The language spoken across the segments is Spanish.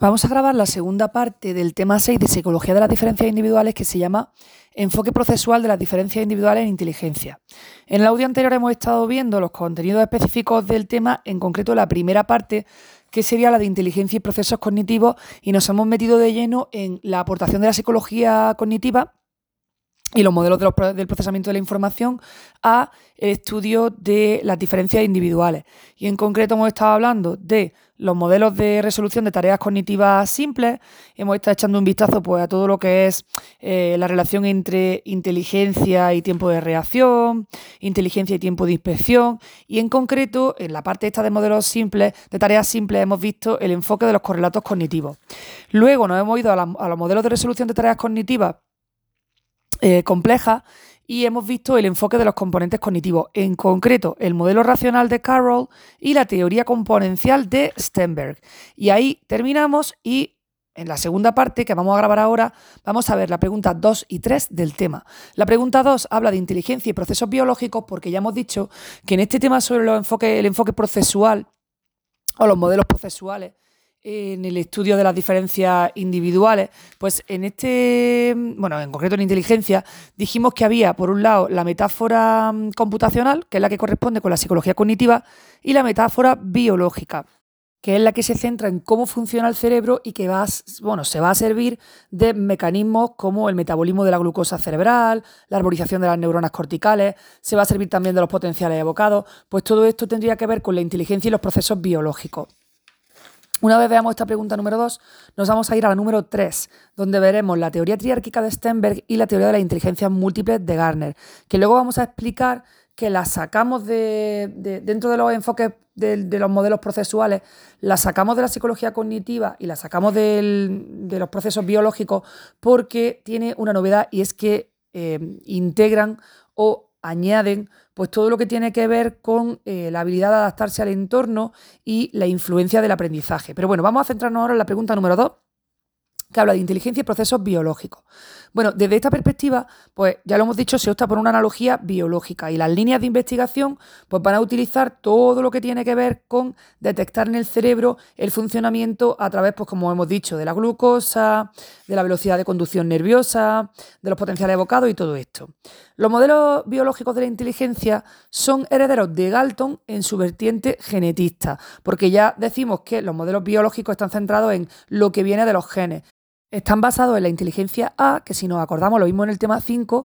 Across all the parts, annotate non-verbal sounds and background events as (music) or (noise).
Vamos a grabar la segunda parte del tema 6 de Psicología de las Diferencias Individuales que se llama Enfoque procesual de las diferencias individuales en inteligencia. En el audio anterior hemos estado viendo los contenidos específicos del tema, en concreto la primera parte que sería la de inteligencia y procesos cognitivos y nos hemos metido de lleno en la aportación de la psicología cognitiva y los modelos del procesamiento de la información a el estudio de las diferencias individuales. Y en concreto hemos estado hablando de los modelos de resolución de tareas cognitivas simples, hemos estado echando un vistazo pues, a todo lo que es eh, la relación entre inteligencia y tiempo de reacción, inteligencia y tiempo de inspección, y en concreto en la parte esta de modelos simples, de tareas simples, hemos visto el enfoque de los correlatos cognitivos. Luego nos hemos ido a, a los modelos de resolución de tareas cognitivas eh, compleja y hemos visto el enfoque de los componentes cognitivos, en concreto el modelo racional de Carroll y la teoría componencial de Stenberg. Y ahí terminamos y en la segunda parte que vamos a grabar ahora vamos a ver la pregunta 2 y 3 del tema. La pregunta 2 habla de inteligencia y procesos biológicos porque ya hemos dicho que en este tema sobre el enfoque procesual o los modelos procesuales en el estudio de las diferencias individuales, pues en este, bueno, en concreto en inteligencia, dijimos que había, por un lado, la metáfora mm, computacional, que es la que corresponde con la psicología cognitiva, y la metáfora biológica, que es la que se centra en cómo funciona el cerebro y que va, bueno, se va a servir de mecanismos como el metabolismo de la glucosa cerebral, la arborización de las neuronas corticales, se va a servir también de los potenciales evocados, pues todo esto tendría que ver con la inteligencia y los procesos biológicos. Una vez veamos esta pregunta número 2, nos vamos a ir a la número 3, donde veremos la teoría triárquica de Stenberg y la teoría de la inteligencia múltiple de Garner, que luego vamos a explicar que la sacamos de, dentro de los enfoques de, los modelos procesuales, la sacamos de la psicología cognitiva y la sacamos de los procesos biológicos porque tiene una novedad y es que eh, integran o añaden pues todo lo que tiene que ver con eh, la habilidad de adaptarse al entorno y la influencia del aprendizaje. Pero bueno, vamos a centrarnos ahora en la pregunta número dos, que habla de inteligencia y procesos biológicos. Bueno, desde esta perspectiva, pues ya lo hemos dicho, se opta por una analogía biológica y las líneas de investigación pues van a utilizar todo lo que tiene que ver con detectar en el cerebro el funcionamiento a través, pues como hemos dicho, de la glucosa, de la velocidad de conducción nerviosa, de los potenciales evocados y todo esto. Los modelos biológicos de la inteligencia son herederos de Galton en su vertiente genetista, porque ya decimos que los modelos biológicos están centrados en lo que viene de los genes, están basados en la inteligencia A, que si nos acordamos lo mismo en el tema 5,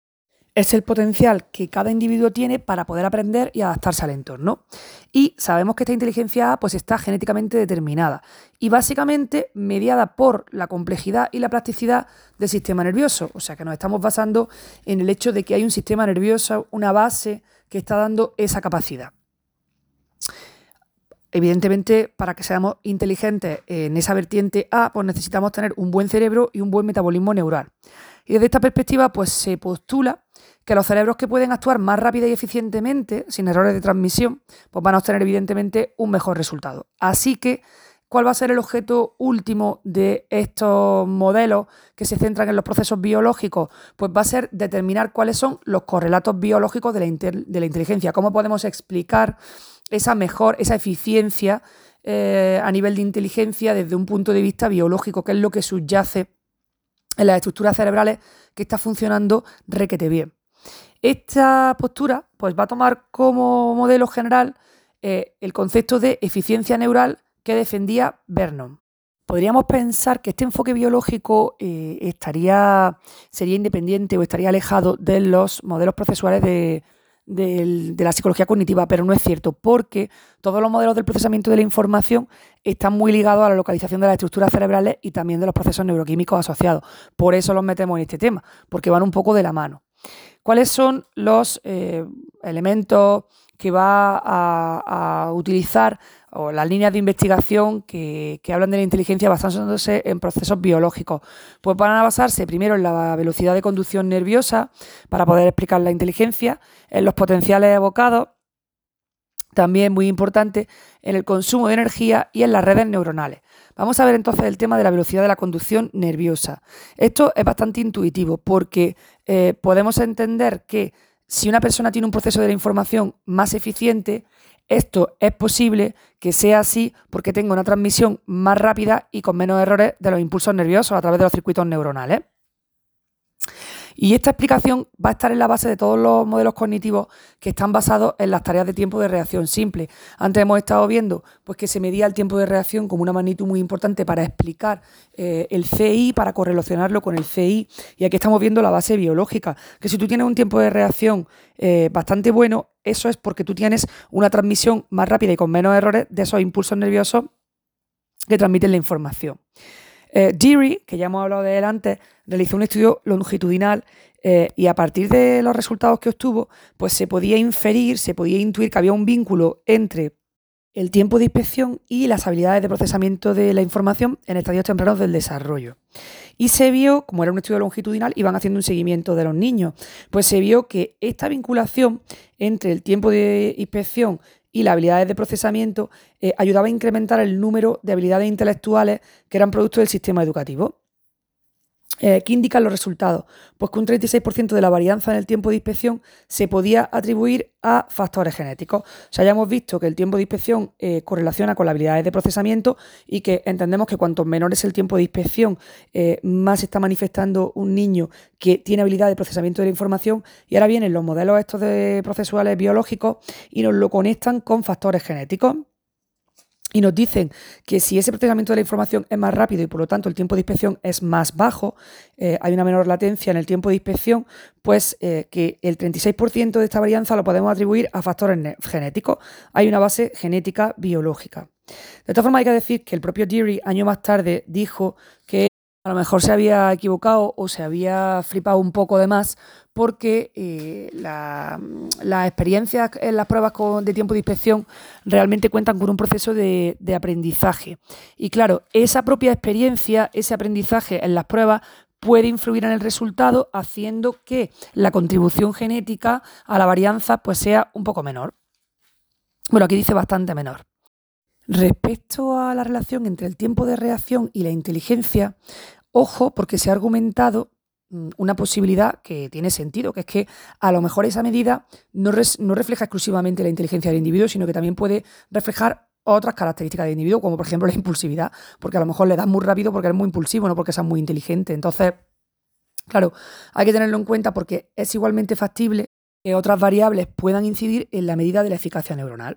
es el potencial que cada individuo tiene para poder aprender y adaptarse al entorno. Y sabemos que esta inteligencia A pues, está genéticamente determinada y básicamente mediada por la complejidad y la plasticidad del sistema nervioso. O sea que nos estamos basando en el hecho de que hay un sistema nervioso, una base que está dando esa capacidad. Evidentemente, para que seamos inteligentes en esa vertiente A, pues necesitamos tener un buen cerebro y un buen metabolismo neural. Y desde esta perspectiva, pues se postula que los cerebros que pueden actuar más rápida y eficientemente, sin errores de transmisión, pues van a obtener evidentemente un mejor resultado. Así que, ¿cuál va a ser el objeto último de estos modelos que se centran en los procesos biológicos? Pues va a ser determinar cuáles son los correlatos biológicos de la, de la inteligencia, cómo podemos explicar esa mejor, esa eficiencia eh, a nivel de inteligencia desde un punto de vista biológico, que es lo que subyace en las estructuras cerebrales que está funcionando requete bien. Esta postura pues, va a tomar como modelo general eh, el concepto de eficiencia neural que defendía Vernon. Podríamos pensar que este enfoque biológico eh, estaría, sería independiente o estaría alejado de los modelos procesuales de, de la psicología cognitiva, pero no es cierto, porque todos los modelos del procesamiento de la información están muy ligados a la localización de las estructuras cerebrales y también de los procesos neuroquímicos asociados. Por eso los metemos en este tema, porque van un poco de la mano. ¿Cuáles son los eh, elementos que va a, utilizar o las líneas de investigación que, hablan de la inteligencia basándose en procesos biológicos. Pues van a basarse primero en la velocidad de conducción nerviosa para poder explicar la inteligencia, en los potenciales evocados, también muy importante, en el consumo de energía y en las redes neuronales. Vamos a ver entonces el tema de la velocidad de la conducción nerviosa. Esto es bastante intuitivo porque eh, podemos entender que si una persona tiene un proceso de la información más eficiente, Esto es posible que sea así porque tenga una transmisión más rápida y con menos errores de los impulsos nerviosos a través de los circuitos neuronales. Y esta explicación va a estar en la base de todos los modelos cognitivos que están basados en las tareas de tiempo de reacción simple. Antes hemos estado viendo pues, que se medía el tiempo de reacción como una magnitud muy importante para explicar eh, el CI, para correlacionarlo con el CI. Y aquí estamos viendo la base biológica, que si tú tienes un tiempo de reacción eh, bastante bueno, eso es porque tú tienes una transmisión más rápida y con menos errores de esos impulsos nerviosos que transmiten la información. Eh, Deary, que ya hemos hablado de él antes, realizó un estudio longitudinal eh, y a partir de los resultados que obtuvo, pues se podía inferir, se podía intuir que había un vínculo entre el tiempo de inspección y las habilidades de procesamiento de la información en estadios tempranos del desarrollo. Y se vio, como era un estudio longitudinal, iban haciendo un seguimiento de los niños, pues se vio que esta vinculación entre el tiempo de inspección y las habilidades de procesamiento eh, ayudaba a incrementar el número de habilidades intelectuales que eran producto del sistema educativo. Eh, ¿Qué indican los resultados? Pues que un 36% de la varianza en el tiempo de inspección se podía atribuir a factores genéticos. O sea, ya hemos visto que el tiempo de inspección eh, correlaciona con las habilidades de procesamiento y que entendemos que cuanto menor es el tiempo de inspección, eh, más está manifestando un niño que tiene habilidad de procesamiento de la información. Y ahora vienen los modelos estos de procesuales biológicos y nos lo conectan con factores genéticos y nos dicen que si ese procesamiento de la información es más rápido y por lo tanto el tiempo de inspección es más bajo, eh, hay una menor latencia en el tiempo de inspección, pues eh, que el 36% de esta varianza lo podemos atribuir a factores genéticos. Hay una base genética biológica. De todas formas, hay que decir que el propio Deary, año más tarde, dijo que a lo mejor se había equivocado o se había flipado un poco de más porque eh, las experiencias en las pruebas de tiempo de inspección realmente cuentan con un proceso de, de aprendizaje. Y claro, esa propia experiencia, ese aprendizaje en las pruebas puede influir en el resultado haciendo que la contribución genética a la varianza pues sea un poco menor. Bueno, aquí dice bastante menor. Respecto a la relación entre el tiempo de reacción y la inteligencia, ojo porque se ha argumentado mm, una posibilidad que tiene sentido, que es que a lo mejor esa medida no, refleja exclusivamente la inteligencia del individuo, sino que también puede reflejar otras características del individuo, como por ejemplo la impulsividad, porque a lo mejor le das muy rápido porque es muy impulsivo, no porque seas muy inteligente. Entonces, claro, hay que tenerlo en cuenta porque es igualmente factible que otras variables puedan incidir en la medida de la eficacia neuronal.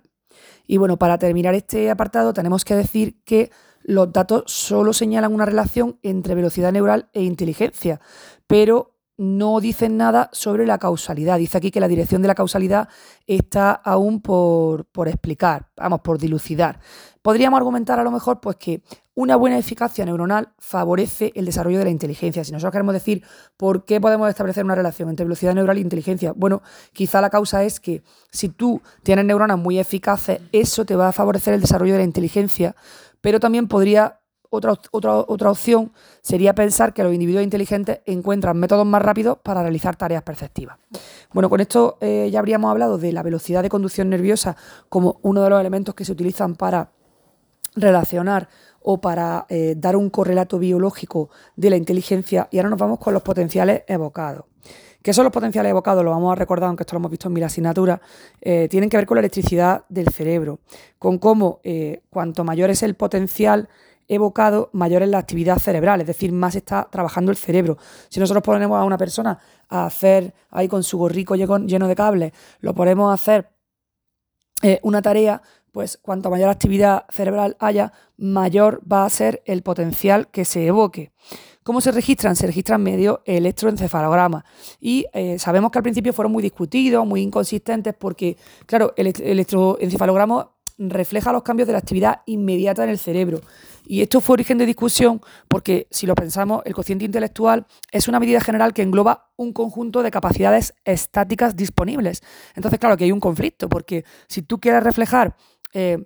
Y bueno, para terminar este apartado tenemos que decir que los datos solo señalan una relación entre velocidad neural e inteligencia, pero no dicen nada sobre la causalidad. Dice aquí que la dirección de la causalidad está aún por, explicar, vamos, por dilucidar. Podríamos argumentar a lo mejor pues, que una buena eficacia neuronal favorece el desarrollo de la inteligencia. Si nosotros queremos decir por qué podemos establecer una relación entre velocidad neural e inteligencia, bueno, quizá la causa es que si tú tienes neuronas muy eficaces, eso te va a favorecer el desarrollo de la inteligencia, pero también podría otra, otra, otra, opción sería pensar que los individuos inteligentes encuentran métodos más rápidos para realizar tareas perceptivas. Bueno, con esto eh, ya habríamos hablado de la velocidad de conducción nerviosa como uno de los elementos que se utilizan para relacionar o para eh, dar un correlato biológico de la inteligencia y ahora nos vamos con los potenciales evocados. ¿Qué son los potenciales evocados? Lo vamos a recordar, aunque esto lo hemos visto en mil asignaturas. Eh, tienen que ver con la electricidad del cerebro, con cómo cuanto mayor es el potencial evocado, mayor es la actividad cerebral, es decir, más está trabajando el cerebro. Si nosotros ponemos a una persona a hacer ahí con su gorrico lleno de cables, lo ponemos a hacer eh, una tarea, pues cuanto mayor actividad cerebral haya, mayor va a ser el potencial que se evoque. ¿Cómo se registran? Se registran medio electroencefalograma. Y eh, sabemos que al principio fueron muy discutidos, muy inconsistentes, porque, claro, el electroencefalograma refleja los cambios de la actividad inmediata en el cerebro. Y esto fue origen de discusión porque, si lo pensamos, el cociente intelectual es una medida general que engloba un conjunto de capacidades estáticas disponibles. Entonces, claro que hay un conflicto, porque si tú quieres reflejar eh,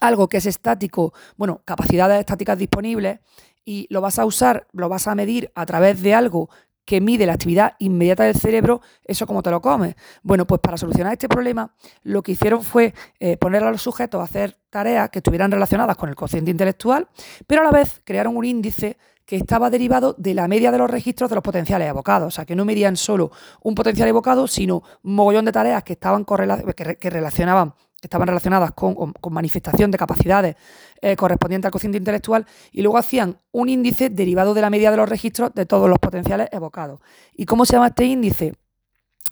algo que es estático, bueno, capacidades estáticas disponibles, y lo vas a usar, lo vas a medir a través de algo que mide la actividad inmediata del cerebro, eso como te lo comes. Bueno, pues para solucionar este problema, lo que hicieron fue eh, poner a los sujetos a hacer tareas que estuvieran relacionadas con el cociente intelectual, pero a la vez crearon un índice que estaba derivado de la media de los registros de los potenciales evocados. O sea, que no medían solo un potencial evocado, sino un mogollón de tareas que estaban que relacionaban estaban relacionadas con, manifestación de capacidades eh, correspondientes al cociente intelectual y luego hacían un índice derivado de la media de los registros de todos los potenciales evocados. ¿Y cómo se llama este índice?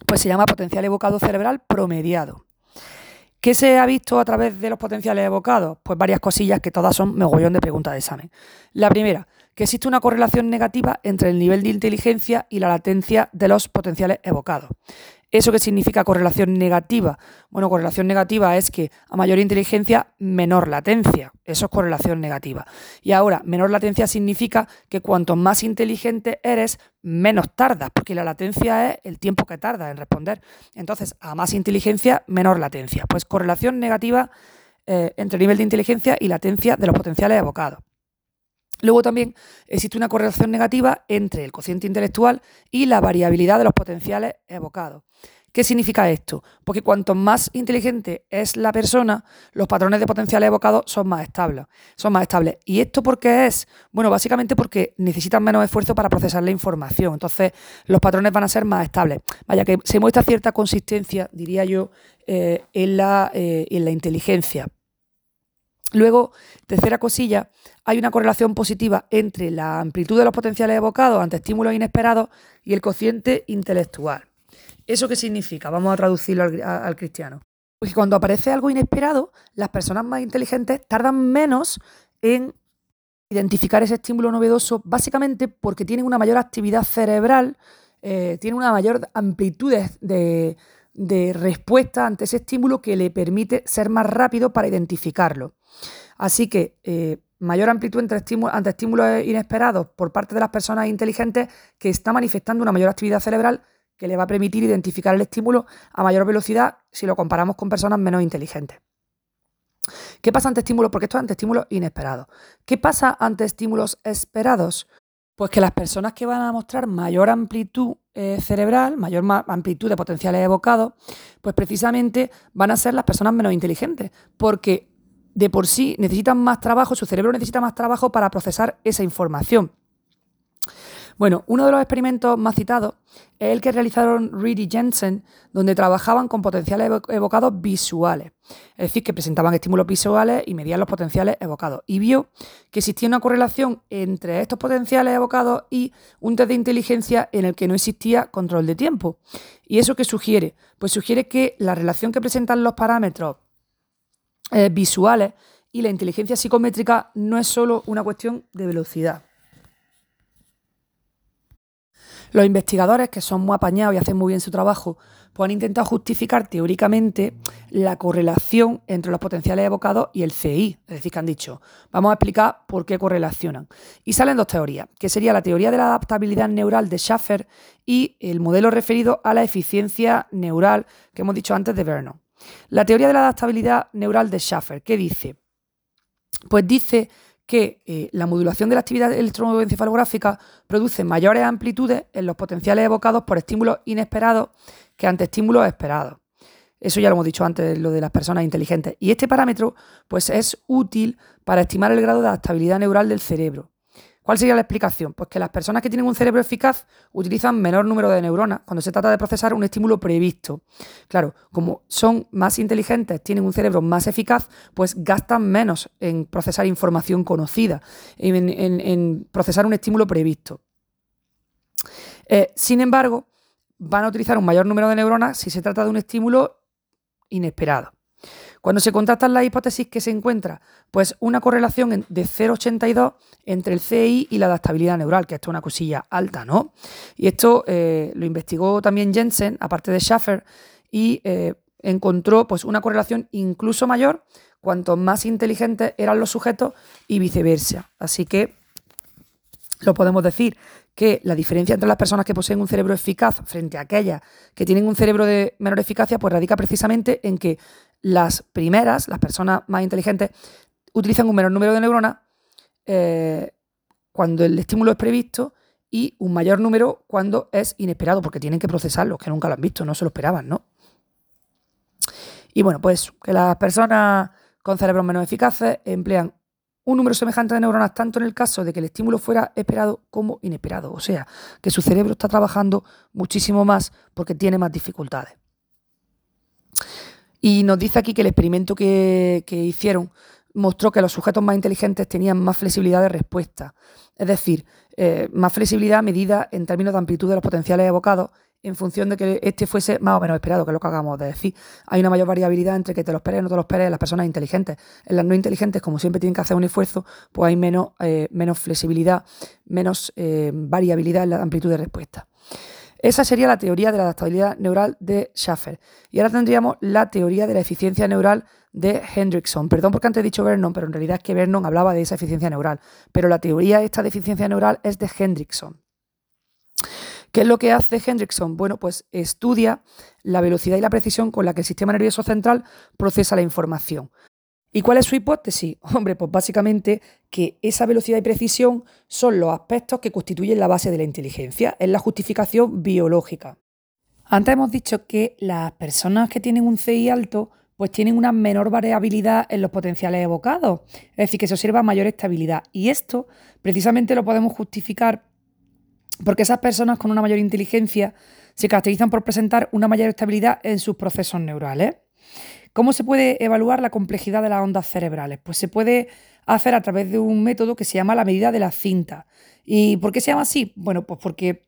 Pues se llama potencial evocado cerebral promediado. ¿Qué se ha visto a través de los potenciales evocados? Pues varias cosillas que todas son megollón de preguntas de examen. La primera, que existe una correlación negativa entre el nivel de inteligencia y la latencia de los potenciales evocados. ¿Eso qué significa correlación negativa? Bueno, correlación negativa es que a mayor inteligencia, menor latencia. Eso es correlación negativa. Y ahora, menor latencia significa que cuanto más inteligente eres, menos tardas, porque la latencia es el tiempo que tarda en responder. Entonces, a más inteligencia, menor latencia. Pues correlación negativa eh, entre nivel de inteligencia y latencia de los potenciales evocados. Luego también existe una correlación negativa entre el cociente intelectual y la variabilidad de los potenciales evocados. ¿Qué significa esto? Porque cuanto más inteligente es la persona, los patrones de potenciales evocados son más estables. Son más estables. ¿Y esto por qué es? Bueno, básicamente porque necesitan menos esfuerzo para procesar la información. Entonces, los patrones van a ser más estables. Vaya que se muestra cierta consistencia, diría yo, eh, eh, en la inteligencia. Luego, tercera cosilla, hay una correlación positiva entre la amplitud de los potenciales evocados ante estímulos inesperados y el cociente intelectual. ¿Eso qué significa? Vamos a traducirlo al, cristiano. Porque cuando aparece algo inesperado, las personas más inteligentes tardan menos en identificar ese estímulo novedoso, básicamente porque tienen una mayor actividad cerebral, eh, tienen una mayor amplitud de, de respuesta ante ese estímulo que le permite ser más rápido para identificarlo. Así que eh, mayor amplitud ante estímulos inesperados por parte de las personas inteligentes que está manifestando una mayor actividad cerebral que le va a permitir identificar el estímulo a mayor velocidad si lo comparamos con personas menos inteligentes. ¿Qué pasa ante estímulos? Porque esto es ante estímulos inesperados. ¿Qué pasa ante estímulos esperados? Pues que las personas que van a mostrar mayor amplitud eh, cerebral, mayor amplitud de potenciales evocados, pues precisamente van a ser las personas menos inteligentes, porque de por sí necesitan más trabajo, su cerebro necesita más trabajo para procesar esa información. Bueno, uno de los experimentos más citados es el que realizaron Reed y Jensen, donde trabajaban con potenciales evocados visuales. Es decir, que presentaban estímulos visuales y medían los potenciales evocados. Y vio que existía una correlación entre estos potenciales evocados y un test de inteligencia en el que no existía control de tiempo. ¿Y eso qué sugiere? Pues sugiere que la relación que presentan los parámetros eh, visuales y la inteligencia psicométrica no es solo una cuestión de velocidad. Los investigadores, que son muy apañados y hacen muy bien su trabajo, pues han intentado justificar teóricamente la correlación entre los potenciales evocados y el CI. Es decir, que han dicho, vamos a explicar por qué correlacionan. Y salen dos teorías, que sería la teoría de la adaptabilidad neural de Schaffer y el modelo referido a la eficiencia neural que hemos dicho antes de Vernon. La teoría de la adaptabilidad neural de Schaffer, ¿qué dice? Pues dice que eh, la modulación de la actividad electroencefalográfica produce mayores amplitudes en los potenciales evocados por estímulos inesperados que ante estímulos esperados. Eso ya lo hemos dicho antes, lo de las personas inteligentes. Y este parámetro pues, es útil para estimar el grado de adaptabilidad neural del cerebro. ¿Cuál sería la explicación? Pues que las personas que tienen un cerebro eficaz utilizan menor número de neuronas cuando se trata de procesar un estímulo previsto. Claro, como son más inteligentes, tienen un cerebro más eficaz, pues gastan menos en procesar información conocida, en, procesar un estímulo previsto. Eh, sin embargo, van a utilizar un mayor número de neuronas si se trata de un estímulo inesperado. Cuando se contrastan las hipótesis que se encuentra, pues una correlación de 0,82 entre el CI y la adaptabilidad neural, que esto es una cosilla alta, ¿no? Y esto eh, lo investigó también Jensen, aparte de Schaffer, y eh, encontró pues, una correlación incluso mayor cuanto más inteligentes eran los sujetos y viceversa. Así que lo podemos decir que la diferencia entre las personas que poseen un cerebro eficaz frente a aquellas que tienen un cerebro de menor eficacia, pues radica precisamente en que las primeras, las personas más inteligentes, utilizan un menor número de neuronas eh, cuando el estímulo es previsto y un mayor número cuando es inesperado, porque tienen que procesarlo, que nunca lo han visto, no se lo esperaban, ¿no? Y bueno, pues que las personas con cerebros menos eficaces emplean un número semejante de neuronas tanto en el caso de que el estímulo fuera esperado como inesperado. O sea, que su cerebro está trabajando muchísimo más porque tiene más dificultades. Y nos dice aquí que el experimento que, hicieron mostró que los sujetos más inteligentes tenían más flexibilidad de respuesta, es decir, eh, más flexibilidad medida en términos de amplitud de los potenciales evocados en función de que este fuese más o menos esperado, que es lo que acabamos de decir. Hay una mayor variabilidad entre que te lo esperes o no te lo esperes las personas inteligentes. En las no inteligentes, como siempre tienen que hacer un esfuerzo, pues hay menos, eh, menos flexibilidad, menos eh, variabilidad en la amplitud de respuesta. Esa sería la teoría de la adaptabilidad neural de Schaffer. Y ahora tendríamos la teoría de la eficiencia neural de Hendrickson. Perdón porque antes he dicho Vernon, pero en realidad es que Vernon hablaba de esa eficiencia neural. Pero la teoría esta de eficiencia neural es de Hendrickson. ¿Qué es lo que hace Hendrickson? Bueno, pues estudia la velocidad y la precisión con la que el sistema nervioso central procesa la información. ¿Y cuál es su hipótesis? (laughs) Hombre, pues básicamente que esa velocidad y precisión son los aspectos que constituyen la base de la inteligencia, es la justificación biológica. Antes hemos dicho que las personas que tienen un CI alto pues tienen una menor variabilidad en los potenciales evocados, es decir, que se observa mayor estabilidad. Y esto precisamente lo podemos justificar porque esas personas con una mayor inteligencia se caracterizan por presentar una mayor estabilidad en sus procesos neurales. ¿Cómo se puede evaluar la complejidad de las ondas cerebrales? Pues se puede hacer a través de un método que se llama la medida de la cinta. ¿Y por qué se llama así? Bueno, pues porque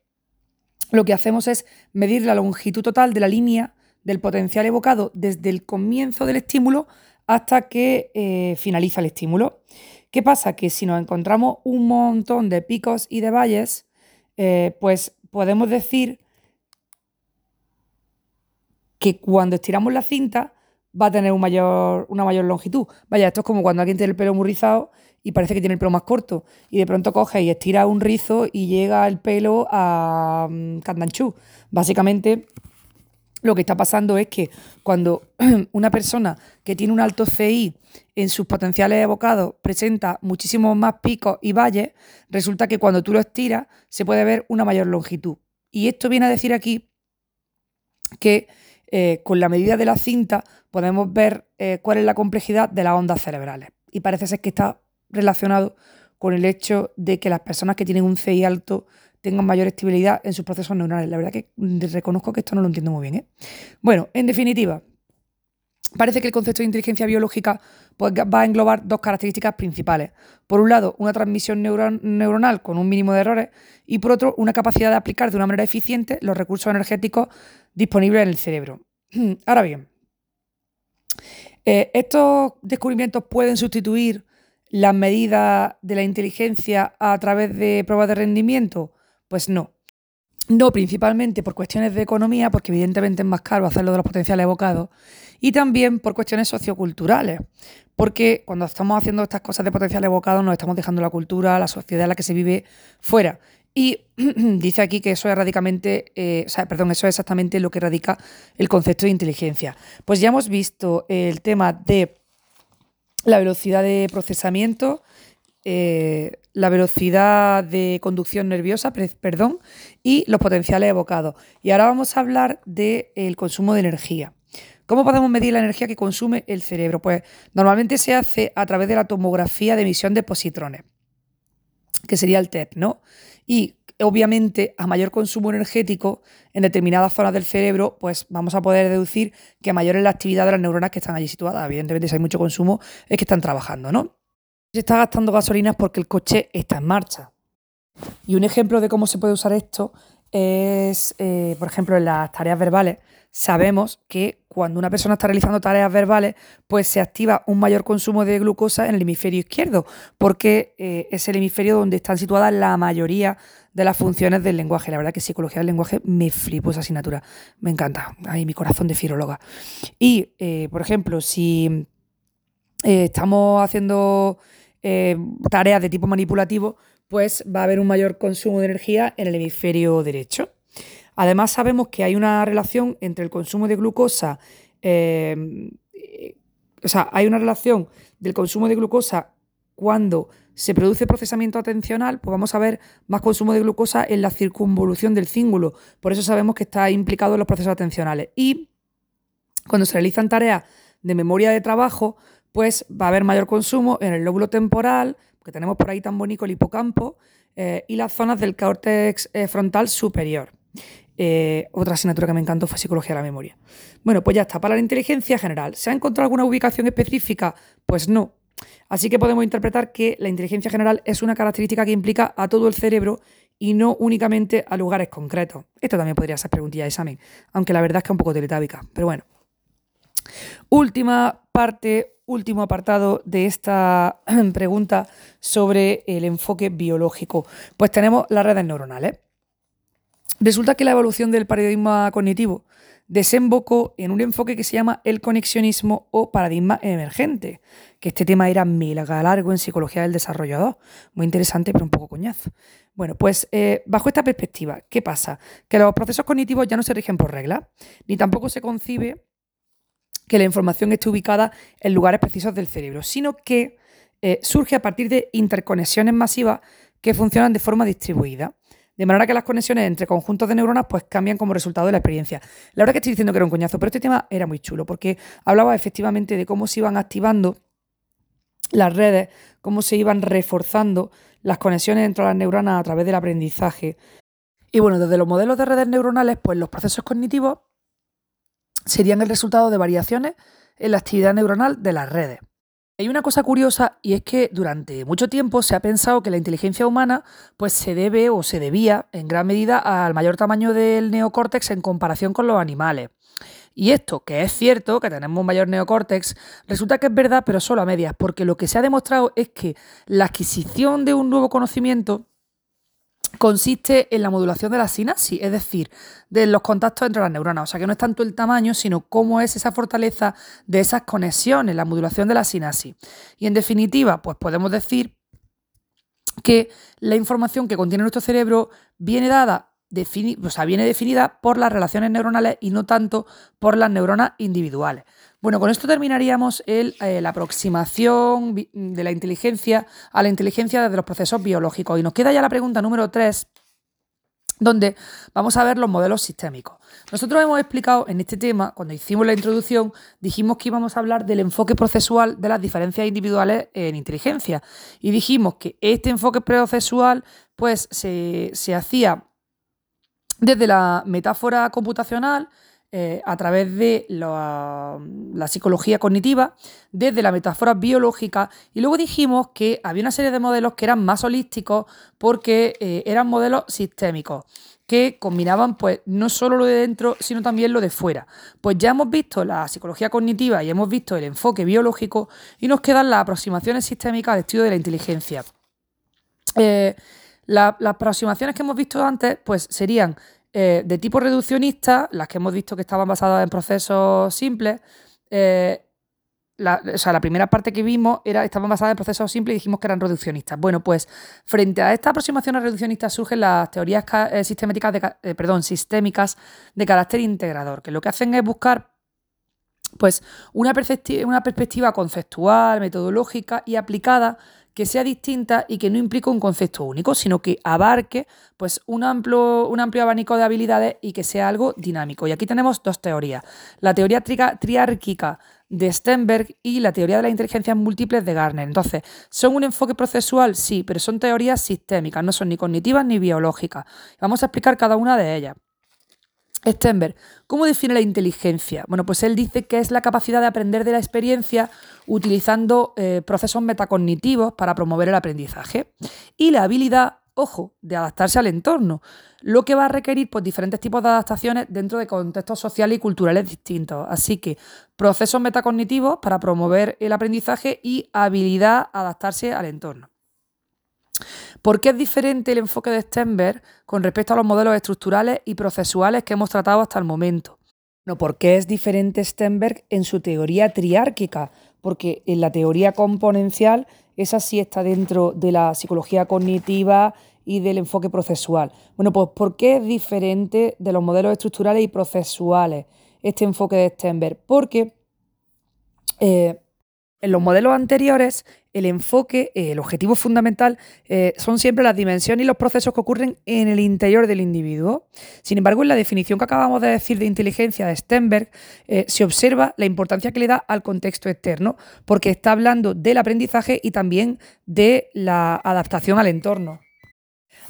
lo que hacemos es medir la longitud total de la línea del potencial evocado desde el comienzo del estímulo hasta que eh, finaliza el estímulo. ¿Qué pasa? Que si nos encontramos un montón de picos y de valles, eh, pues podemos decir que cuando estiramos la cinta va a tener una mayor longitud. Vaya, esto es como cuando alguien tiene el pelo muy rizado y parece que tiene el pelo más corto y de pronto coge y estira un rizo y llega el pelo a um, Básicamente lo que está pasando es que cuando (clears throat) una persona que tiene un alto CI en sus potenciales evocados presenta muchísimos más picos y valles, resulta que cuando tú lo estiras se puede ver una mayor longitud. Y esto viene a decir aquí que eh, con la medida de la cinta podemos ver eh, cuál es la complejidad de las ondas cerebrales. Y parece ser que está relacionado con el hecho de que las personas que tienen un CI alto tengan mayor estabilidad en sus procesos neuronales. La verdad que reconozco que esto no lo entiendo muy bien. ¿eh? Bueno, en definitiva, parece que el concepto de inteligencia biológica pues, va a englobar dos características principales. Por un lado, una transmisión neuronal con un mínimo de errores y por otro, una capacidad de aplicar de una manera eficiente los recursos energéticos disponibles en el cerebro. (clears throat) Ahora bien, eh, estos descubrimientos pueden sustituir las medidas de la inteligencia a través de pruebas de rendimiento. Pues no. No, principalmente por cuestiones de economía, porque evidentemente es más caro hacerlo de los potenciales evocados, y también por cuestiones socioculturales, porque cuando estamos haciendo estas cosas de potencial evocado nos estamos dejando la cultura, la sociedad en la que se vive fuera. Y (clears throat) dice aquí que eso es radicalmente, eh, o sea, perdón, eso es exactamente lo que radica el concepto de inteligencia. Pues ya hemos visto el tema de la velocidad de procesamiento, eh, la velocidad de conducción nerviosa, perdón, y los potenciales evocados. Y ahora vamos a hablar del consumo de energía. ¿Cómo podemos medir la energía que consume el cerebro? Pues normalmente se hace a través de la tomografía de emisión de positrones, que sería el TEP, ¿no? Y obviamente a mayor consumo energético en determinadas zonas del cerebro, pues vamos a poder deducir que mayor es la actividad de las neuronas que están allí situadas. Evidentemente, si hay mucho consumo, es que están trabajando, ¿no? Se está gastando gasolina porque el coche está en marcha. Y un ejemplo de cómo se puede usar esto es, eh, por ejemplo, en las tareas verbales. Sabemos que cuando una persona está realizando tareas verbales, pues se activa un mayor consumo de glucosa en el hemisferio izquierdo, porque eh, es el hemisferio donde están situadas la mayoría de las funciones del lenguaje. La verdad que psicología del lenguaje me flipo esa asignatura. Me encanta. Ahí mi corazón de filóloga. Y, eh, por ejemplo, si estamos haciendo eh, tareas de tipo manipulativo, pues va a haber un mayor consumo de energía en el hemisferio derecho. Además, sabemos que hay una relación entre el consumo de glucosa, eh, o sea, hay una relación del consumo de glucosa cuando se produce procesamiento atencional, pues vamos a ver más consumo de glucosa en la circunvolución del cíngulo. Por eso sabemos que está implicado en los procesos atencionales. Y cuando se realizan tareas de memoria de trabajo, pues va a haber mayor consumo en el lóbulo temporal, que tenemos por ahí tan bonito el hipocampo, eh, y las zonas del córtex eh, frontal superior. eh, otra asignatura que me encantó fue psicología de la memoria. Bueno, pues ya está. Para la inteligencia general, ¿se ha encontrado alguna ubicación específica? Pues no. Así que podemos interpretar que la inteligencia general es una característica que implica a todo el cerebro y no únicamente a lugares concretos. Esto también podría ser preguntilla de examen, aunque la verdad es que es un poco teletábica. Pero bueno. Última parte, último apartado de esta (clears throat) pregunta sobre el enfoque biológico. Pues tenemos las redes neuronales. Resulta que la evolución del paradigma cognitivo desembocó en un enfoque que se llama el conexionismo o paradigma emergente, que este tema era mega largo en psicología del desarrollo 2, muy interesante pero un poco coñazo. Bueno, pues eh, bajo esta perspectiva, ¿qué pasa? Que los procesos cognitivos ya no se rigen por reglas, ni tampoco se concibe que la información esté ubicada en lugares precisos del cerebro, sino que eh, surge a partir de interconexiones masivas que funcionan de forma distribuida. De manera que las conexiones entre conjuntos de neuronas pues cambian como resultado de la experiencia. La verdad que estoy diciendo que era un coñazo, pero este tema era muy chulo porque hablaba efectivamente de cómo se iban activando las redes, cómo se iban reforzando las conexiones entre las neuronas a través del aprendizaje. Y bueno, desde los modelos de redes neuronales, pues los procesos cognitivos serían el resultado de variaciones en la actividad neuronal de las redes. Hay una cosa curiosa y es que durante mucho tiempo se ha pensado que la inteligencia humana pues se debe o se debía en gran medida al mayor tamaño del neocórtex en comparación con los animales. Y esto, que es cierto, que tenemos un mayor neocórtex, resulta que es verdad, pero solo a medias, porque lo que se ha demostrado es que la adquisición de un nuevo conocimiento consiste en la modulación de la sinapsis, es decir, de los contactos entre las neuronas. O sea, que no es tanto el tamaño, sino cómo es esa fortaleza de esas conexiones, la modulación de la sinapsis. Y en definitiva, pues podemos decir que la información que contiene nuestro cerebro viene dada o sea, viene definida por las relaciones neuronales y no tanto por las neuronas individuales. Bueno, con esto terminaríamos eh, la aproximación de la inteligencia a la inteligencia desde los procesos biológicos. Y nos queda ya la pregunta número 3, donde vamos a ver los modelos sistémicos. Nosotros hemos explicado en este tema, cuando hicimos la introducción, dijimos que íbamos a hablar del enfoque procesual de las diferencias individuales en inteligencia. Y dijimos que este enfoque procesual pues, se, se hacía desde la metáfora computacional, eh, a través de la, psicología cognitiva, desde la metáfora biológica, y luego dijimos que había una serie de modelos que eran más holísticos porque eh, eran modelos sistémicos que combinaban pues no solo lo de dentro, sino también lo de fuera. Pues ya hemos visto la psicología cognitiva y hemos visto el enfoque biológico y nos quedan las aproximaciones sistémicas de estudio de la inteligencia. Eh, las aproximaciones que hemos visto antes, pues serían eh, de tipo reduccionista, las que hemos visto que estaban basadas en procesos simples. Eh, la, o sea, la primera parte que vimos era, estaban basadas en procesos simples y dijimos que eran reduccionistas. Bueno, pues frente a estas aproximaciones reduccionistas surgen las teorías eh, sistemáticas de, perdón, sistémicas de carácter integrador, que lo que hacen es buscar pues, una, una perspectiva conceptual, metodológica y aplicada que sea distinta y que no implique un concepto único, sino que abarque pues, un, amplio, un amplio abanico de habilidades y que sea algo dinámico. Y aquí tenemos dos teorías. La teoría triárquica de Stenberg y la teoría de las inteligencias múltiples de Garner. Entonces, ¿son un enfoque procesual? Sí, pero son teorías sistémicas, no son ni cognitivas ni biológicas. Vamos a explicar cada una de ellas. Stenberg, ¿cómo define la inteligencia? Bueno, pues él dice que es la capacidad de aprender de la experiencia utilizando eh, procesos metacognitivos para promover el aprendizaje y la habilidad, ojo, de adaptarse al entorno, lo que va a requerir pues, diferentes tipos de adaptaciones dentro de contextos sociales y culturales distintos. Así que procesos metacognitivos para promover el aprendizaje y habilidad adaptarse al entorno. ¿Por qué es diferente el enfoque de Stenberg con respecto a los modelos estructurales y procesuales que hemos tratado hasta el momento? No, ¿por qué es diferente Stenberg en su teoría triárquica? Porque en la teoría componencial esa sí está dentro de la psicología cognitiva y del enfoque procesual. Bueno, pues ¿por qué es diferente de los modelos estructurales y procesuales este enfoque de Stenberg? Porque eh, en los modelos anteriores, el enfoque, eh, el objetivo fundamental eh, son siempre las dimensiones y los procesos que ocurren en el interior del individuo. Sin embargo, en la definición que acabamos de decir de inteligencia de Stenberg, eh, se observa la importancia que le da al contexto externo, porque está hablando del aprendizaje y también de la adaptación al entorno.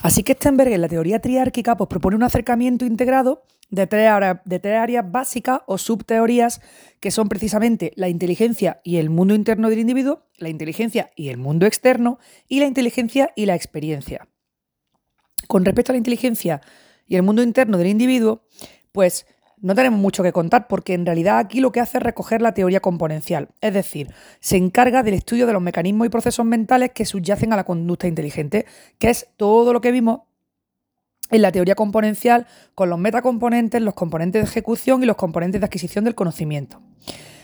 Así que Stenberg en la teoría triárquica pues, propone un acercamiento integrado de tres, de tres áreas básicas o subteorías que son precisamente la inteligencia y el mundo interno del individuo, la inteligencia y el mundo externo y la inteligencia y la experiencia. Con respecto a la inteligencia y el mundo interno del individuo, pues no tenemos mucho que contar porque en realidad aquí lo que hace es recoger la teoría componencial, es decir, se encarga del estudio de los mecanismos y procesos mentales que subyacen a la conducta inteligente, que es todo lo que vimos en la teoría componencial con los metacomponentes, los componentes de ejecución y los componentes de adquisición del conocimiento.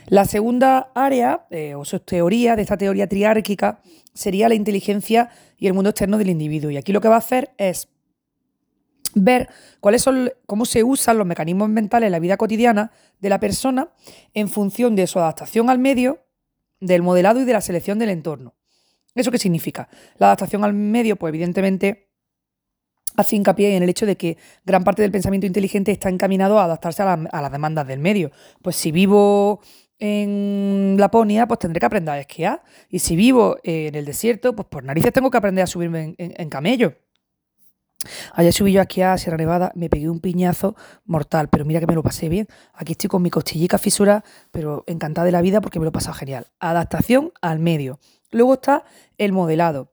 La segunda área eh, o teoría de esta teoría triárquica sería la inteligencia y el mundo externo del individuo. Y aquí lo que va a hacer es ver cuáles son, cómo se usan los mecanismos mentales en la vida cotidiana de la persona en función de su adaptación al medio, del modelado y de la selección del entorno. ¿Eso qué significa? La adaptación al medio, pues evidentemente hace hincapié en el hecho de que gran parte del pensamiento inteligente está encaminado a adaptarse a, las demandas del medio. Pues si vivo en Laponia, pues tendré que aprender a esquiar. Y si vivo en el desierto, pues por narices tengo que aprender a subirme en, camello. Ayer subí yo aquí a Sierra Nevada, me pegué un piñazo mortal, pero mira que me lo pasé bien. Aquí estoy con mi costillica fisura, pero encantada de la vida porque me lo he pasado genial. Adaptación al medio. Luego está el modelado.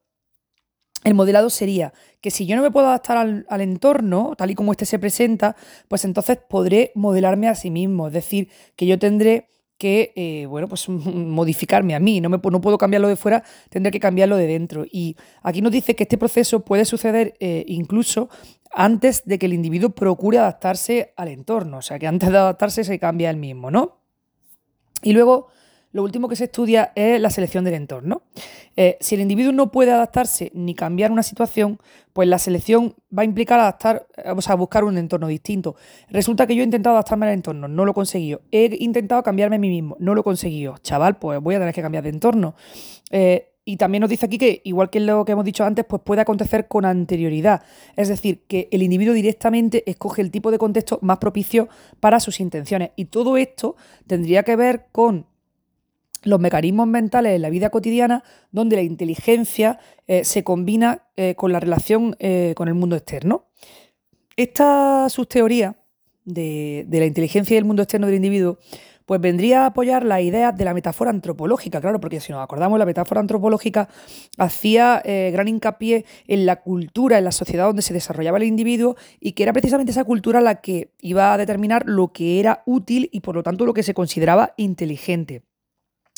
El modelado sería que si yo no me puedo adaptar al, entorno, tal y como este se presenta, pues entonces podré modelarme a sí mismo. Es decir, que yo tendré que, eh, bueno, pues (laughs) modificarme a mí. No, me, no puedo cambiarlo de fuera, tendré que cambiarlo de dentro. Y aquí nos dice que este proceso puede suceder eh, incluso antes de que el individuo procure adaptarse al entorno. O sea, que antes de adaptarse se cambia el mismo, ¿no? Y luego lo último que se estudia es la selección del entorno. Eh, si el individuo no puede adaptarse ni cambiar una situación, pues la selección va a implicar adaptar, eh, o sea, buscar un entorno distinto. Resulta que yo he intentado adaptarme al entorno, no lo he conseguido. He intentado cambiarme a mí mismo, no lo he conseguido. Chaval, pues voy a tener que cambiar de entorno. Eh, y también nos dice aquí que, igual que lo que hemos dicho antes, pues puede acontecer con anterioridad. Es decir, que el individuo directamente escoge el tipo de contexto más propicio para sus intenciones. Y todo esto tendría que ver con los mecanismos mentales en la vida cotidiana donde la inteligencia eh, se combina eh, con la relación eh, con el mundo externo. Esta subteoría de, de, la inteligencia y el mundo externo del individuo pues vendría a apoyar las ideas de la metáfora antropológica, claro, porque si nos acordamos, la metáfora antropológica hacía gran hincapié en la cultura, en la sociedad donde se desarrollaba el individuo y que era precisamente esa cultura la que iba a determinar lo que era útil y por lo tanto lo que se consideraba inteligente.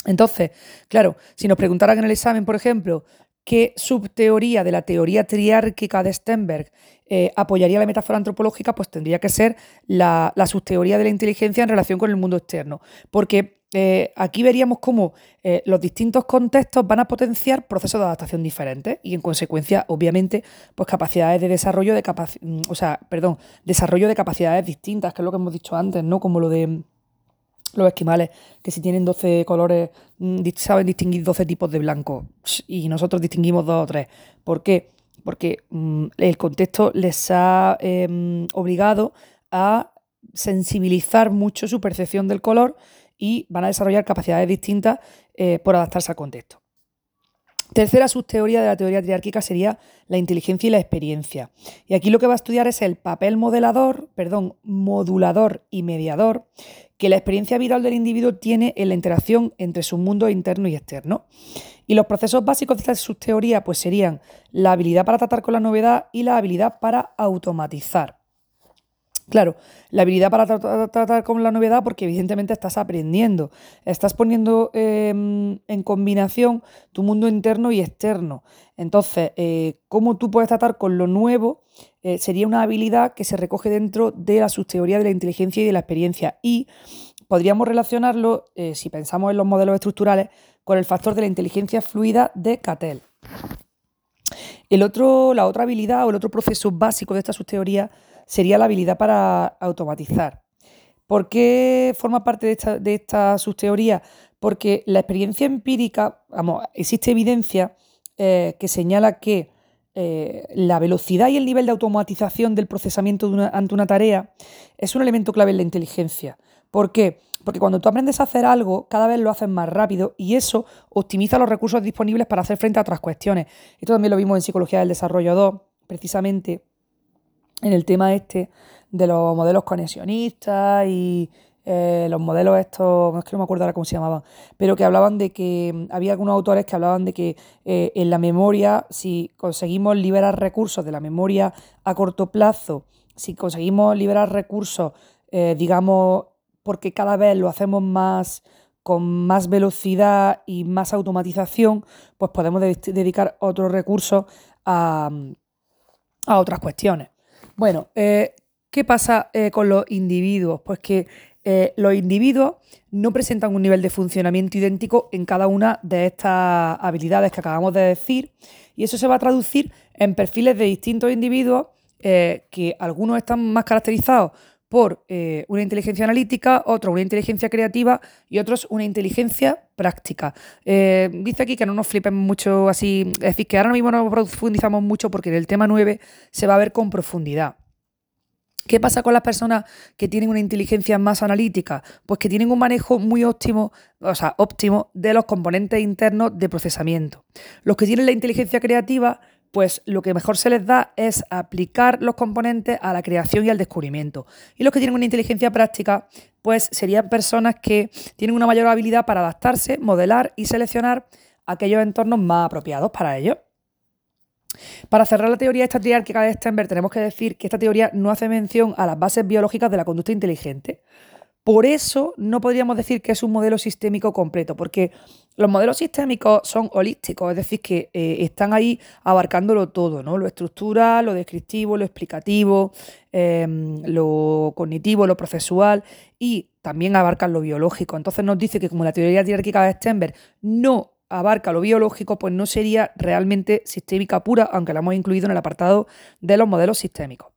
Entonces, claro, si nos preguntaran en el examen, por ejemplo, qué subteoría de la teoría triárquica de Stenberg eh, apoyaría la metáfora antropológica, pues tendría que ser la, subteoría de la inteligencia en relación con el mundo externo. Porque eh, aquí veríamos cómo eh, los distintos contextos van a potenciar procesos de adaptación diferentes y en consecuencia, obviamente, pues capacidades de desarrollo de mm, o sea, perdón, desarrollo de capacidades distintas, que es lo que hemos dicho antes, ¿no? Como lo de los esquimales, que si tienen 12 colores, mm, saben distinguir 12 tipos de blanco y nosotros distinguimos dos o tres. ¿Por qué? Porque mm, el contexto les ha em, obligado a sensibilizar mucho su percepción del color y van a desarrollar capacidades distintas eh, por adaptarse al contexto. Tercera subteoría de la teoría triárquica sería la inteligencia y la experiencia. Y aquí lo que va a estudiar es el papel modelador, perdón, modulador y mediador que la experiencia vital del individuo tiene en la interacción entre su mundo interno y externo. Y los procesos básicos de esta subteoría pues serían la habilidad para tratar con la novedad y la habilidad para automatizar. Claro, la habilidad para tratar con la novedad, porque evidentemente estás aprendiendo, estás poniendo em, en combinación tu mundo interno y externo. Entonces, eh, cómo tú puedes tratar con lo nuevo eh, sería una habilidad que se recoge dentro de la subteoría de la inteligencia y de la experiencia. Y podríamos relacionarlo, eh, si pensamos en los modelos estructurales, con el factor de la inteligencia fluida de Cattell. El otro, la otra habilidad o el otro proceso básico de esta subteoría sería la habilidad para automatizar. ¿Por qué forma parte de esta, de subteoría? Porque la experiencia empírica, vamos, existe evidencia eh, que señala que eh, la velocidad y el nivel de automatización del procesamiento ante una tarea es un elemento clave en la inteligencia. ¿Por qué? Porque cuando tú aprendes a hacer algo, cada vez lo haces más rápido y eso optimiza los recursos disponibles para hacer frente a otras cuestiones. Esto también lo vimos en Psicología del Desarrollo 2, precisamente en el tema este de los modelos conexionistas y eh, los modelos estos, es que no me acuerdo ahora cómo se llamaban, pero que hablaban de que mm, había algunos autores que hablaban de que eh, en la memoria, si conseguimos liberar recursos de la memoria a corto plazo, si conseguimos liberar recursos, eh, digamos, porque cada vez lo hacemos más con más velocidad y más automatización, pues podemos dedicar otros recursos a, a, otras cuestiones. Bueno, ¿qué pasa con los individuos? Pues que eh, los individuos no presentan un nivel de funcionamiento idéntico en cada una de estas habilidades que acabamos de decir y eso se va a traducir en perfiles de distintos individuos eh, que algunos están más caracterizados por eh, una inteligencia analítica, otros una inteligencia creativa y otros una inteligencia práctica. dice aquí que no nos flipen mucho así, es decir, que ahora mismo no profundizamos mucho porque en el tema 9 se va a ver con profundidad. ¿Qué pasa con las personas que tienen una inteligencia más analítica? Pues que tienen un manejo muy óptimo, o sea, óptimo de los componentes internos de procesamiento. Los que tienen la inteligencia creativa, pues lo que mejor se les da es aplicar los componentes a la creación y al descubrimiento. Y los que tienen una inteligencia práctica, pues serían personas que tienen una mayor habilidad para adaptarse, modelar y seleccionar aquellos entornos más apropiados para ellos. Para cerrar la teoría esta triárquica de Stenberg, tenemos que decir que esta teoría no hace mención a las bases biológicas de la conducta inteligente. Por eso no podríamos decir que es un modelo sistémico completo, porque los modelos sistémicos son holísticos, es decir, que eh, están ahí abarcándolo todo, ¿no? Lo estructural, lo descriptivo, lo explicativo, em, lo cognitivo, lo procesual y también abarcan lo biológico. Entonces nos dice que como la teoría triárquica de Stenberg no abarca lo biológico, pues no sería realmente sistémica pura, aunque la hemos incluido en el apartado de los modelos sistémicos.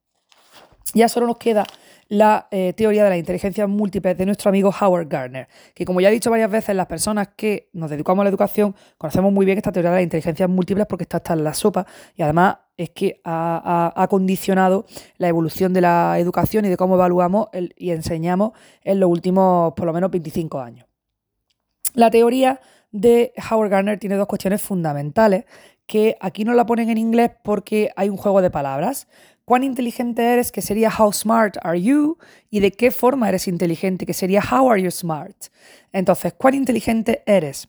Ya solo nos queda la eh, teoría de la inteligencia múltiple de nuestro amigo Howard Gardner, que como ya he dicho varias veces, las personas que nos dedicamos a la educación conocemos muy bien esta teoría de la inteligencia múltiple porque está hasta en la sopa y además es que ha, condicionado la evolución de la educación y de cómo evaluamos y enseñamos en los últimos por lo menos 25 años. La teoría de Howard Gardner tiene dos cuestiones fundamentales que aquí no la ponen en inglés porque hay un juego de palabras. ¿Cuán inteligente eres? Que sería How smart are you? Y de qué forma eres inteligente? Que sería How are you smart? Entonces, ¿cuán inteligente eres?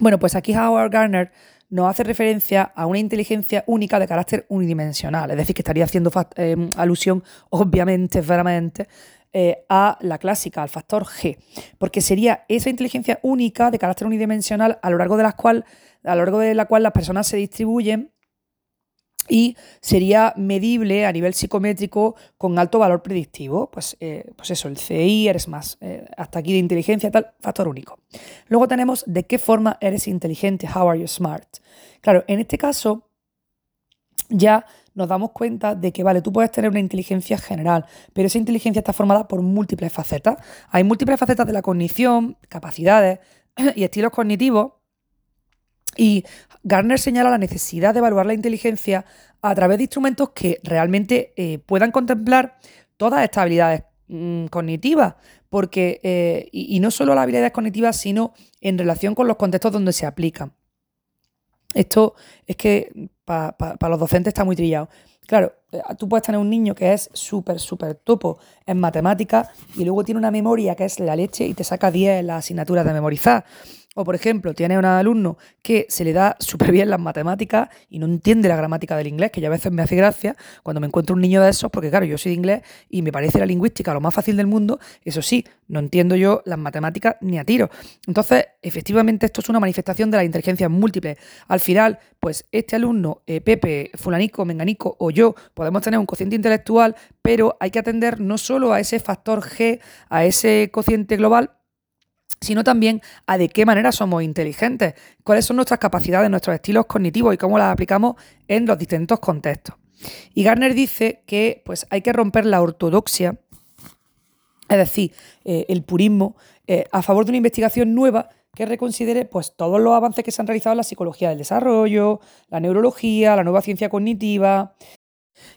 Bueno, pues aquí Howard Gardner nos hace referencia a una inteligencia única de carácter unidimensional, es decir, que estaría haciendo eh, alusión, obviamente, veramente, eh, a la clásica, al factor G, porque sería esa inteligencia única de carácter unidimensional a lo largo de, la cual las personas se distribuyen y sería medible a nivel psicométrico con alto valor predictivo. Pues, eh, pues eso, el CI, eres más, eh, hasta aquí de inteligencia, tal, factor único. Luego tenemos de qué forma eres inteligente, how are you smart. Claro, en este caso ya nos damos cuenta de que, vale, tú puedes tener una inteligencia general, pero esa inteligencia está formada por múltiples facetas. Hay múltiples facetas de la cognición, capacidades (clears throat) y estilos cognitivos. Y Garner señala la necesidad de evaluar la inteligencia a través de instrumentos que realmente eh, puedan contemplar todas estas habilidades mm, cognitivas, porque, eh, y, no solo las habilidades cognitivas, sino en relación con los contextos donde se aplican. Esto es que para los docentes está muy trillado. Claro, eh, tú puedes tener un niño que es súper, súper topo en matemáticas y luego tiene una memoria que es la leche y te saca 10 en las asignaturas de memorizar. O, por ejemplo, tiene un alumno que se le da súper bien las matemáticas y no entiende la gramática del inglés, que ya a veces me hace gracia cuando me encuentro un niño de esos, porque claro, yo soy de inglés y me parece la lingüística lo más fácil del mundo. Eso sí, no entiendo yo las matemáticas ni a tiro. Entonces, efectivamente, esto es una manifestación de la inteligencia múltiple. Al final, pues este alumno, eh, Pepe, Fulanico, Menganico o yo, podemos tener un cociente intelectual, pero hay que atender no solo a ese factor G, a ese cociente global, sino también a de qué manera somos inteligentes, cuáles son nuestras capacidades, nuestros estilos cognitivos y cómo las aplicamos en los distintos contextos. Y Garner dice que pues, hay que romper la ortodoxia, es decir, eh, el purismo, eh, a favor de una investigación nueva que reconsidere pues, todos los avances que se han realizado en la psicología del desarrollo, la neurología, la nueva ciencia cognitiva,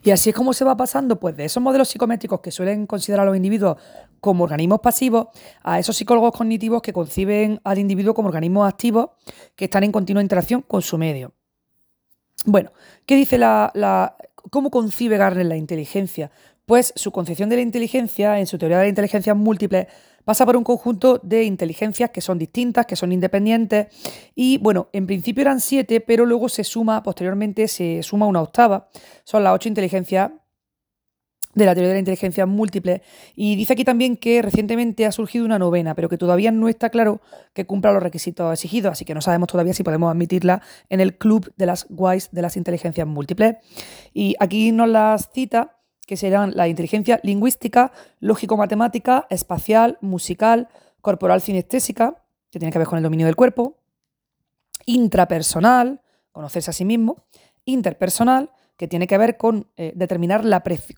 y así es como se va pasando pues, de esos modelos psicométricos que suelen considerar a los individuos como organismos pasivos a esos psicólogos cognitivos que conciben al individuo como organismos activos que están en continua interacción con su medio. Bueno, ¿qué dice la, ¿Cómo concibe Garner la inteligencia? Pues su concepción de la inteligencia, en su teoría de la inteligencia múltiple, pasa por un conjunto de inteligencias que son distintas, que son independientes. Y bueno, en principio eran siete, pero luego se suma, posteriormente se suma una octava. Son las ocho inteligencias de la teoría de la inteligencia múltiple. Y dice aquí también que recientemente ha surgido una novena, pero que todavía no está claro que cumpla los requisitos exigidos, así que no sabemos todavía si podemos admitirla en el club de las guays de las inteligencias múltiples. Y aquí nos las cita, que serán la inteligencia lingüística, lógico-matemática, espacial, musical, corporal cinestésica, que tiene que ver con el dominio del cuerpo, intrapersonal, conocerse a sí mismo, interpersonal, que tiene que ver con eh, determinar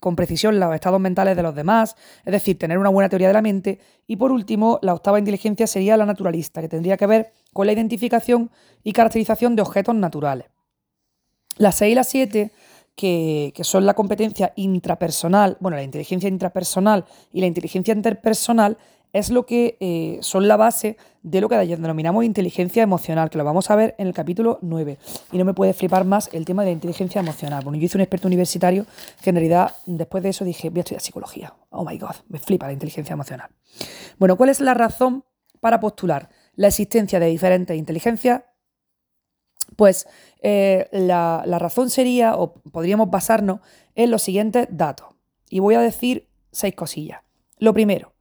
con precisión los estados mentales de los demás, es decir, tener una buena teoría de la mente. Y por último, la octava inteligencia sería la naturalista, que tendría que ver con la identificación y caracterización de objetos naturales. Las 6 y las 7, que, son la competencia intrapersonal, bueno, la inteligencia intrapersonal y la inteligencia interpersonal, es lo que eh, son la base de lo que denominamos inteligencia emocional, que lo vamos a ver en el capítulo 9. Y no me puede flipar más el tema de la inteligencia emocional. Bueno, yo hice un experto universitario que en realidad después de eso dije, voy a estudiar psicología. Oh my god, me flipa la inteligencia emocional. Bueno, ¿cuál es la razón para postular la existencia de diferentes inteligencias? Pues la, la razón sería, o podríamos basarnos en los siguientes datos. Y voy a decir seis cosillas. Lo primero,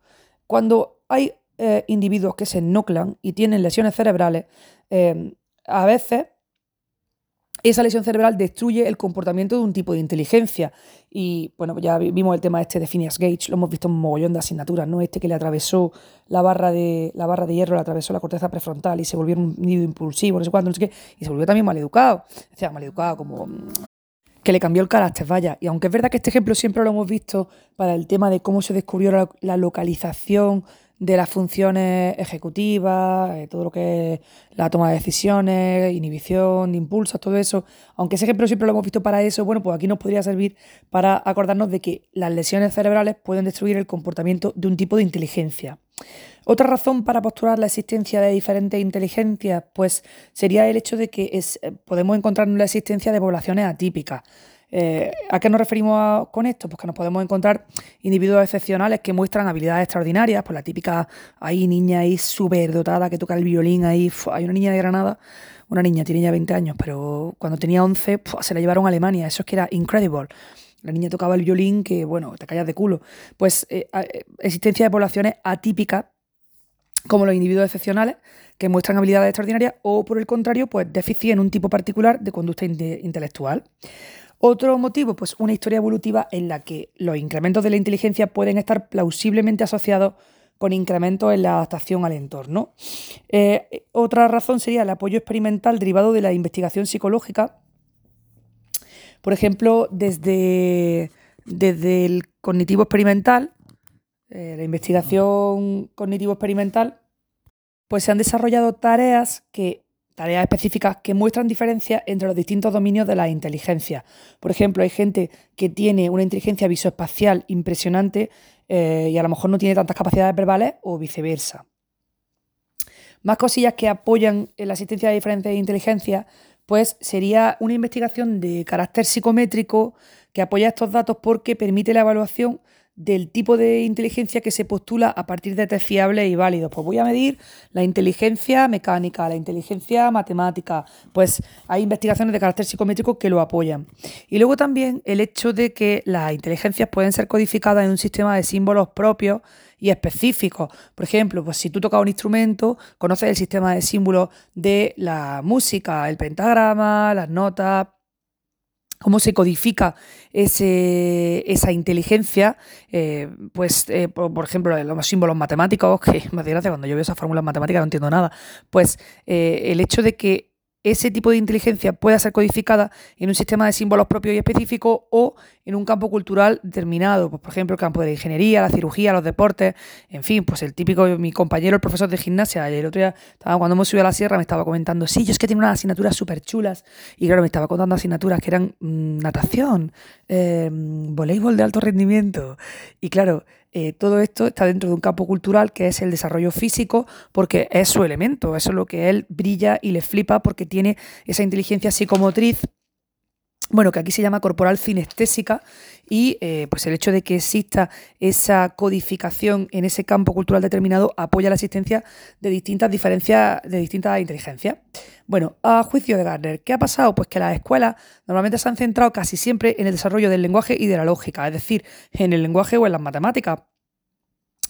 cuando hay eh, individuos que se nuclean y tienen lesiones cerebrales, eh, a veces esa lesión cerebral destruye el comportamiento de un tipo de inteligencia. Y bueno, ya vimos el tema este de Phineas Gage, lo hemos visto en un mogollón de asignaturas, ¿no? Este que le atravesó la barra de, la barra de hierro, le atravesó la corteza prefrontal y se volvió un nido impulsivo, no sé cuánto, no sé qué, y se volvió también maleducado. O sea, maleducado, como que le cambió el carácter, vaya. Y aunque es verdad que este ejemplo siempre lo hemos visto para el tema de cómo se descubrió la, localización de las funciones ejecutivas, eh, todo lo que es la toma de decisiones, inhibición de impulsos, todo eso, aunque ese ejemplo siempre lo hemos visto para eso, bueno, pues aquí nos podría servir para acordarnos de que las lesiones cerebrales pueden destruir el comportamiento de un tipo de inteligencia. Otra razón para postular la existencia de diferentes inteligencias, pues sería el hecho de que es, eh, podemos encontrar la existencia de poblaciones atípicas. Eh, ¿A qué nos referimos con esto? Pues que nos podemos encontrar individuos excepcionales que muestran habilidades extraordinarias, pues la típica ahí niña ahí súper dotada que toca el violín ahí, hay una niña de Granada, una niña, tiene ya 20 años, pero cuando tenía 11 se la llevaron a Alemania, eso es que era incredible. La niña tocaba el violín que, bueno, te callas de culo. Pues eh, existencia de poblaciones atípicas como los individuos excepcionales que muestran habilidades extraordinarias o, por el contrario, pues déficit en un tipo particular de conducta intelectual. Otro motivo, pues una historia evolutiva en la que los incrementos de la inteligencia pueden estar plausiblemente asociados con incrementos en la adaptación al entorno. Eh, otra razón sería el apoyo experimental derivado de la investigación psicológica. Por ejemplo, desde, desde el cognitivo experimental, eh, la investigación cognitivo-experimental, pues se han desarrollado tareas que tareas específicas que muestran diferencias entre los distintos dominios de la inteligencia. Por ejemplo, hay gente que tiene una inteligencia visoespacial impresionante eh, y a lo mejor no tiene tantas capacidades verbales o viceversa. Más cosillas que apoyan la existencia de diferentes inteligencias, pues sería una investigación de carácter psicométrico que apoya estos datos porque permite la evaluación del tipo de inteligencia que se postula a partir de test fiables y válidos. Pues voy a medir la inteligencia mecánica, la inteligencia matemática. Pues hay investigaciones de carácter psicométrico que lo apoyan. Y luego también el hecho de que las inteligencias pueden ser codificadas en un sistema de símbolos propios y específicos. Por ejemplo, pues si tú tocas un instrumento, conoces el sistema de símbolos de la música, el pentagrama, las notas, cómo se codifica esa inteligencia, eh, pues, eh, por, ejemplo, los símbolos matemáticos, (laughs) que me hace gracia cuando yo veo esas fórmulas matemáticas no entiendo nada, pues eh, el hecho de que ese tipo de inteligencia pueda ser codificada en un sistema de símbolos propio y específico o en un campo cultural determinado, pues, por ejemplo, el campo de la ingeniería, la cirugía, los deportes, en fin, pues el típico, mi compañero, el profesor de gimnasia, el otro día, cuando hemos subido a la sierra, me estaba comentando, sí, yo es que tengo unas asignaturas súper chulas, y claro, me estaba contando asignaturas que eran mm, natación, eh, voleibol de alto rendimiento, y claro, eh, todo esto está dentro de un campo cultural que es el desarrollo físico, porque es su elemento, eso es lo que él brilla y le flipa porque tiene esa inteligencia psicomotriz bueno, que aquí se llama corporal cinestésica y eh, pues el hecho de que exista esa codificación en ese campo cultural determinado apoya la existencia de distintas diferencias, de distintas inteligencias. Bueno, a juicio de Gardner, ¿qué ha pasado? Pues que las escuelas normalmente se han centrado casi siempre en el desarrollo del lenguaje y de la lógica, es decir, en el lenguaje o en las matemáticas.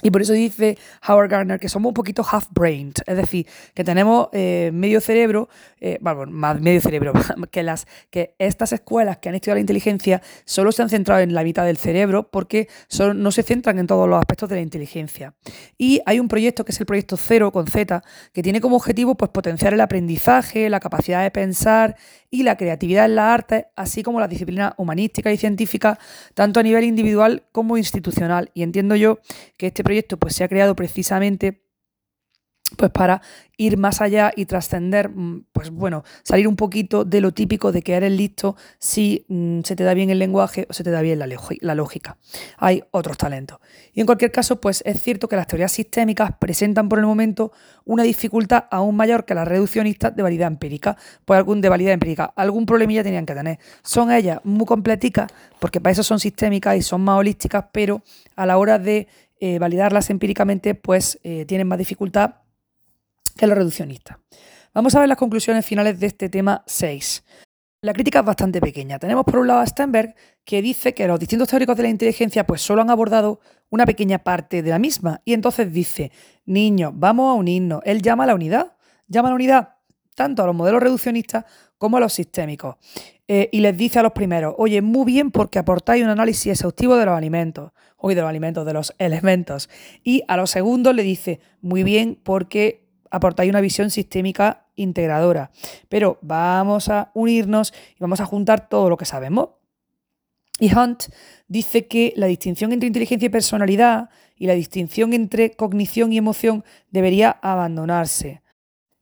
Y por eso dice Howard Gardner que somos un poquito half-brained, es decir, que tenemos eh, medio cerebro, eh, bueno, más medio cerebro, (laughs) que, las, que estas escuelas que han estudiado la inteligencia solo se han centrado en la mitad del cerebro porque no se centran en todos los aspectos de la inteligencia. Y hay un proyecto que es el proyecto Cero con Z, que tiene como objetivo pues, potenciar el aprendizaje, la capacidad de pensar y la creatividad en las artes, así como la disciplina humanística y científica, tanto a nivel individual como institucional. Y entiendo yo que este proyecto pues, se ha creado precisamente pues para ir más allá y trascender, mm, pues bueno, salir un poquito de lo típico de que eres listo si mm, se te da bien el lenguaje o se te da bien la, lógica. Hay otros talentos. Y en cualquier caso, pues es cierto que las teorías sistémicas presentan por el momento una dificultad aún mayor que las reduccionistas de validad empírica, pues algún de validad empírica, algún problemilla tenían que tener. Son ellas muy completicas, porque para eso son sistémicas y son más holísticas, pero a la hora de eh, validarlas empíricamente, pues eh, tienen más dificultad que los reduccionistas. Vamos a ver las conclusiones finales de este tema 6. La crítica es bastante pequeña. Tenemos por un lado a Steinberg, que dice que los distintos teóricos de la inteligencia pues solo han abordado una pequeña parte de la misma. Y entonces dice, niños, vamos a unirnos. Él llama a la unidad. Llama a la unidad tanto a los modelos reduccionistas como a los sistémicos. Eh, y les dice a los primeros, oye, muy bien porque aportáis un análisis exhaustivo de los alimentos, hoy de los alimentos, de los elementos. Y a los segundos le dice, muy bien porque aportáis una visión sistémica integradora. Pero vamos a unirnos y vamos a juntar todo lo que sabemos. Y Hunt dice que la distinción entre inteligencia y personalidad y la distinción entre cognición y emoción debería abandonarse.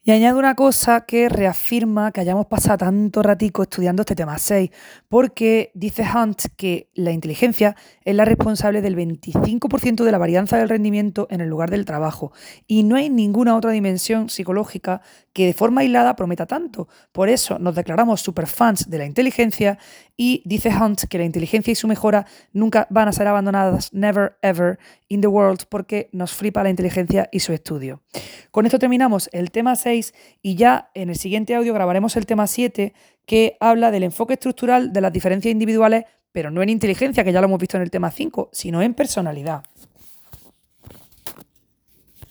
Y añado una cosa que reafirma que hayamos pasado tanto ratico estudiando este tema 6, porque dice Hunt que la inteligencia es la responsable del 25% de la varianza del rendimiento en el lugar del trabajo, y no hay ninguna otra dimensión psicológica que de forma aislada prometa tanto. Por eso nos declaramos superfans de la inteligencia y dice Hunt que la inteligencia y su mejora nunca van a ser abandonadas, never ever in the world, porque nos flipa la inteligencia y su estudio. Con esto terminamos el tema 6 y ya en el siguiente audio grabaremos el tema 7 que habla del enfoque estructural de las diferencias individuales, pero no en inteligencia, que ya lo hemos visto en el tema 5, sino en personalidad.